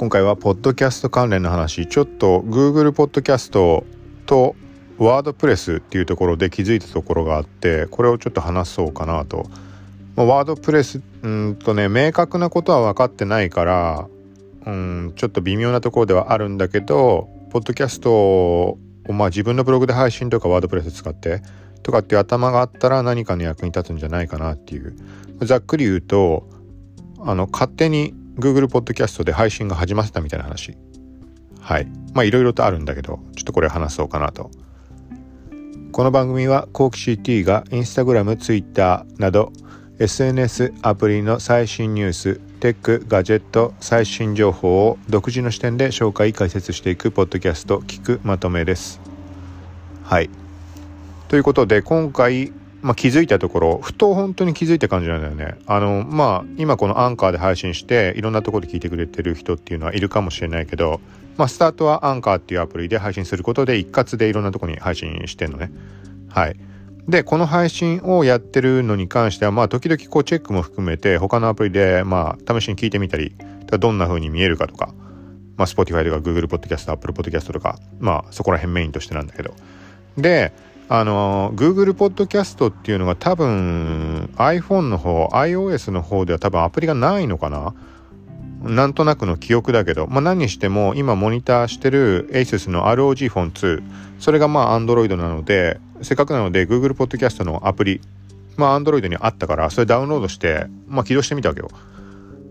今回はポッドキャスト関連の話ちょっと Google ポッドキャストとワードプレスっていうところで気づいたところがあってこれをちょっと話そうかなと。ま、ワードプレスうんとね明確なことは分かってないからうんちょっと微妙なところではあるんだけどポッドキャストをまあ自分のブログで配信とかワードプレス使ってとかっていう頭があったら何かの役に立つんじゃないかなっていうざっくり言うとあの勝手に Google ポッドキャストで配信が始まってたみたいな話。はい。まあいろいろとあるんだけどちょっとこれ話そうかなと。この番組はコーキ CT が Instagram、Twitter など SNS アプリの最新ニューステックガジェット最新情報を独自の視点で紹介解説していくポッドキャスト聞くまとめです。はい。ということで今回まあ、気づいたところふと本当に気づいた感じなんだよね。あのまあ今このアンカーで配信していろんなところで聞いてくれてる人っていうのはいるかもしれないけど、まあ、スタートはアンカーっていうアプリで配信することで一括でいろんなところに配信してんのね。はい。でこの配信をやってるのに関してはまあ時々こうチェックも含めて他のアプリでまあ試しに聞いてみたりどんな風に見えるかとかまあ Spotify とか Google Podcast Apple Podcast とかまあそこら辺メインとしてなんだけど。であの Google Podcast っていうのが多分 iPhone の方 iOS の方では多分アプリがないのかな？なんとなくの記憶だけど、まあ、何にしても今モニターしてる ASUS の ROG フォン2それがまあ Android なのでせっかくなので Google Podcast のアプリまあ Android にあったからそれダウンロードしてまあ起動してみたわけよ。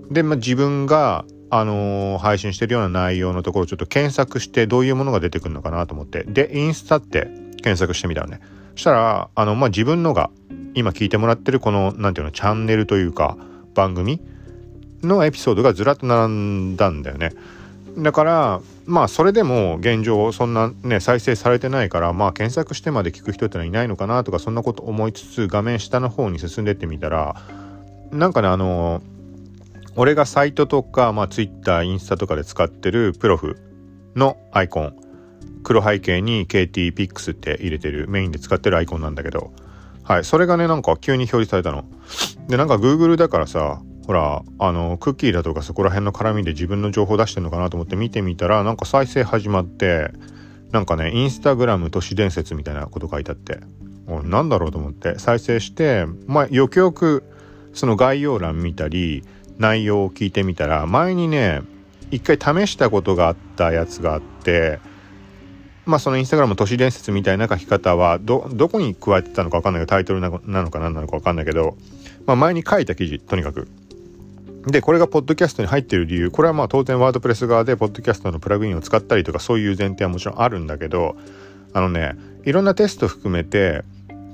で、まあ、自分があのー、配信してるような内容のところをちょっと検索してどういうものが出てくるのかなと思って。でインスタって検索してみたのね。そしたらあのまあ自分のが今聞いてもらってるこの何ていうのチャンネルというか番組のエピソードがずらっと並んだんだよね。だからまあそれでも現状そんなね再生されてないからまあ検索してまで聞く人ってのはいないのかなとかそんなこと思いつつ画面下の方に進んでってみたらなんかねあの俺がサイトとかまあ Twitter インスタとかで使ってるプロフのアイコン黒背景に KTPix って入れてるメインで使ってるアイコンなんだけど。はいそれがねなんか急に表示されたの。でなんか Google だからさほらあのクッキーだとかそこら辺の絡みで自分の情報出してんのかなと思って見てみたらなんか再生始まってなんかねインスタグラム都市伝説みたいなこと書いてあって。なんだろうと思って再生してまあよくよくその概要欄見たり内容を聞いてみたら前にね一回試したことがあったやつがあってまあそのインスタグラム都市伝説みたいな書き方はどどこに加えてたのか分かんないけどタイトルなのか何なのか分かんないけど、まあ、前に書いた記事とにかく。でこれがポッドキャストに入ってる理由これはまあ当然ワードプレス側でポッドキャストのプラグインを使ったりとかそういう前提はもちろんあるんだけどあのねいろんなテスト含めて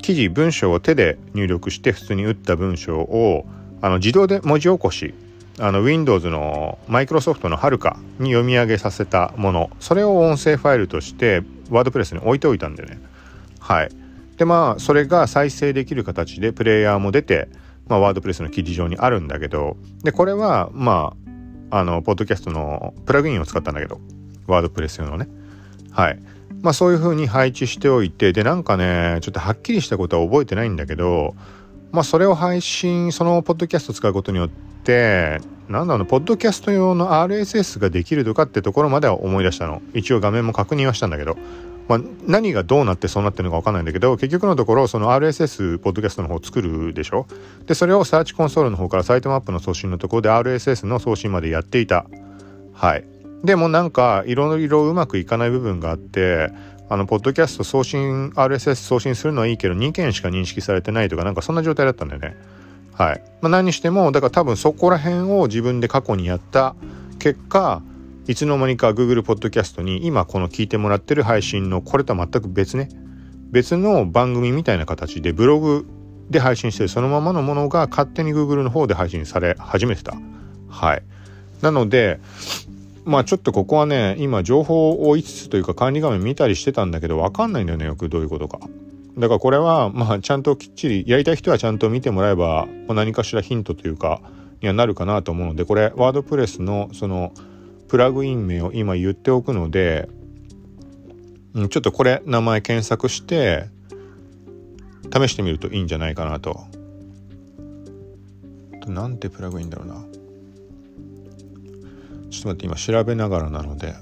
記事文章を手で入力して普通に打った文章をあの自動で文字起こしあの Windows のマイクロソフトのはるかに読み上げさせたもの。それを音声ファイルとしてワードプレスに置いておいたんだよね。はい。でまあそれが再生できる形でプレイヤーも出て、まあ、ワードプレスの記事上にあるんだけど。でこれはまああのポッドキャストのプラグインを使ったんだけど。ワードプレス用のね。はい。まあそういう風に配置しておいて。でなんかねちょっとはっきりしたことは覚えてないんだけど。まあそれを配信そのポッドキャストを使うことによってなんだろうポッドキャスト用の RSS ができるとかってところまでは思い出したの。一応画面も確認はしたんだけど、まあ、何がどうなってそうなってるのか分かんないんだけど結局のところその RSS ポッドキャストの方を作るでしょ。でそれをサーチコンソールの方からサイトマップの送信のところで RSS の送信までやっていた。はい。でもなんかいろいろうまくいかない部分があってあのポッドキャスト送信 RSS 送信するのはいいけど2件しか認識されてないとかなんかそんな状態だったんだよねはい。まあ、何にしても、だから多分そこら辺を自分で過去にやった結果、いつの間にか Google Podcast に今この聞いてもらってる配信のこれとは全く別ね、別の番組みたいな形でブログで配信してるそのままのものが勝手に Google の方で配信され始めてた。はい。なので、まあちょっとここはね、今情報を追いつつというか管理画面見たりしてたんだけど、わかんないんだよね、よくどういうことか。だからこれはまあちゃんときっちりやりたい人はちゃんと見てもらえば、まあ、何かしらヒントというかにはなるかなと思うのでこれワードプレスのそのプラグイン名を今言っておくので、うん、ちょっとこれ名前検索して試してみるといいんじゃないかなと。となんてプラグインだろうな。ちょっと待って今調べながらなので。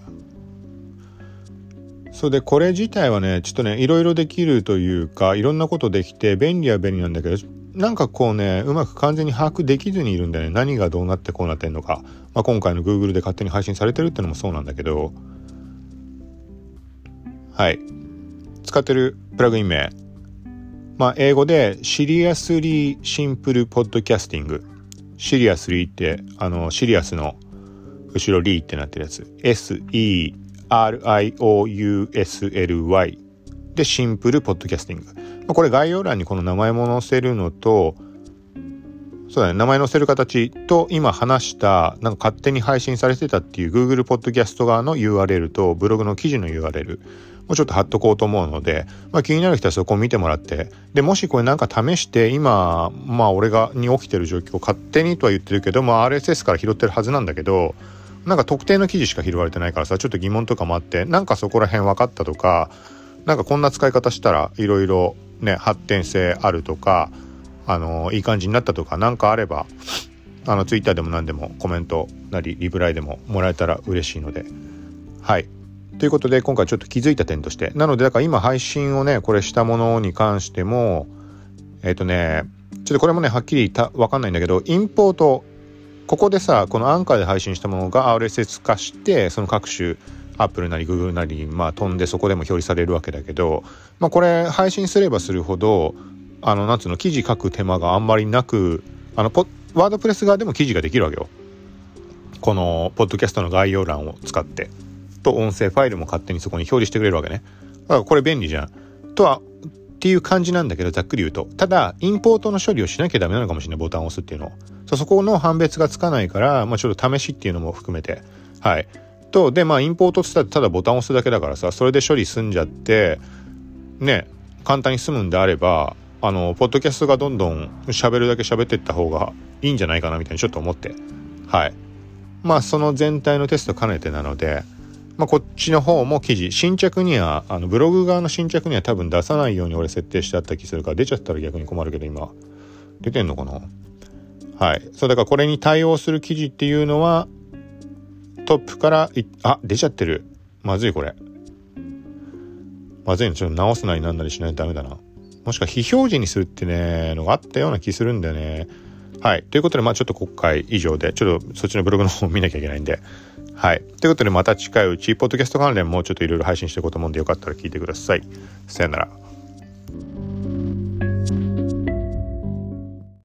それでこれ自体はねちょっとねいろいろできるというかいろんなことできて便利は便利なんだけどなんかこうねうまく完全に把握できずにいるんだよね。何がどうなってこうなってんのか、まあ、今回の Google で勝手に配信されてるってのもそうなんだけど。はい。使ってるプラグイン名。まあ英語でシリアスリーシンプルポッドキャスティング。シリアスリーってあのシリアスの後ろリーってなってるやつ。SERIOUSLY でシンプルポッドキャスティング、これ概要欄にこの名前も載せるのとそうだね名前載せる形と今話したなんか勝手に配信されてたっていう Google ポッドキャスト側の URL とブログの記事の URL もうちょっと貼っとこうと思うので、まあ、気になる人はそこを見てもらって。でもしこれなんか試して今まあ俺がに起きてる状況勝手にとは言ってるけど、まあ、RSS から拾ってるはずなんだけどなんか特定の記事しか拾われてないからさちょっと疑問とかもあってなんかそこら辺分かったとかなんかこんな使い方したらいろいろね発展性あるとかあのいい感じになったとか何かあればあのツイッターでも何でもコメントなりリプライでももらえたら嬉しいので。はい。ということで今回ちょっと気づいた点として。なのでだから今配信をねこれしたものに関してもえっ、ー、とねちょっとこれもねはっきりた分かんないんだけどインポートここでさこのアンカーで配信したものが RSS 化してその各種アップルなりグーグルなりまあ飛んでそこでも表示されるわけだけどまあこれ配信すればするほどあのなんつうの記事書く手間があんまりなくあのポワードプレス側でも記事ができるわけよ。このポッドキャストの概要欄を使って。と音声ファイルも勝手にそこに表示してくれるわけね。だからこれ便利じゃん。とはっていう感じなんだけどざっくり言うと。ただインポートの処理をしなきゃダメなのかもしれない。ボタンを押すっていうのを。そこの判別がつかないから、まあ、ちょっと試しっていうのも含めて。はい。とでまあインポートってたらただボタンを押すだけだからさそれで処理済んじゃってね簡単に済むんであればあのポッドキャストがどんどん喋るだけ喋ってった方がいいんじゃないかなみたいにちょっと思って。はい。まあその全体のテスト兼ねてなのでまあ、こっちの方も記事。新着にはあのブログ側の新着には多分出さないように俺設定してあった気するから出ちゃったら逆に困るけど今。出てんのかな？はい。そうだからこれに対応する記事っていうのはトップからあ出ちゃってる。まずいこれ。まずいのちょっと直すなりなんなりしないとダメだな。もしくは非表示にするってねのがあったような気するんだよね。はい。ということでまあちょっと今回以上でちょっとそっちのブログの方見なきゃいけないんで。はい。ということでまた近いうちポッドキャスト関連もちょっといろいろ配信していこうと思うんでよかったら聞いてください。さよなら。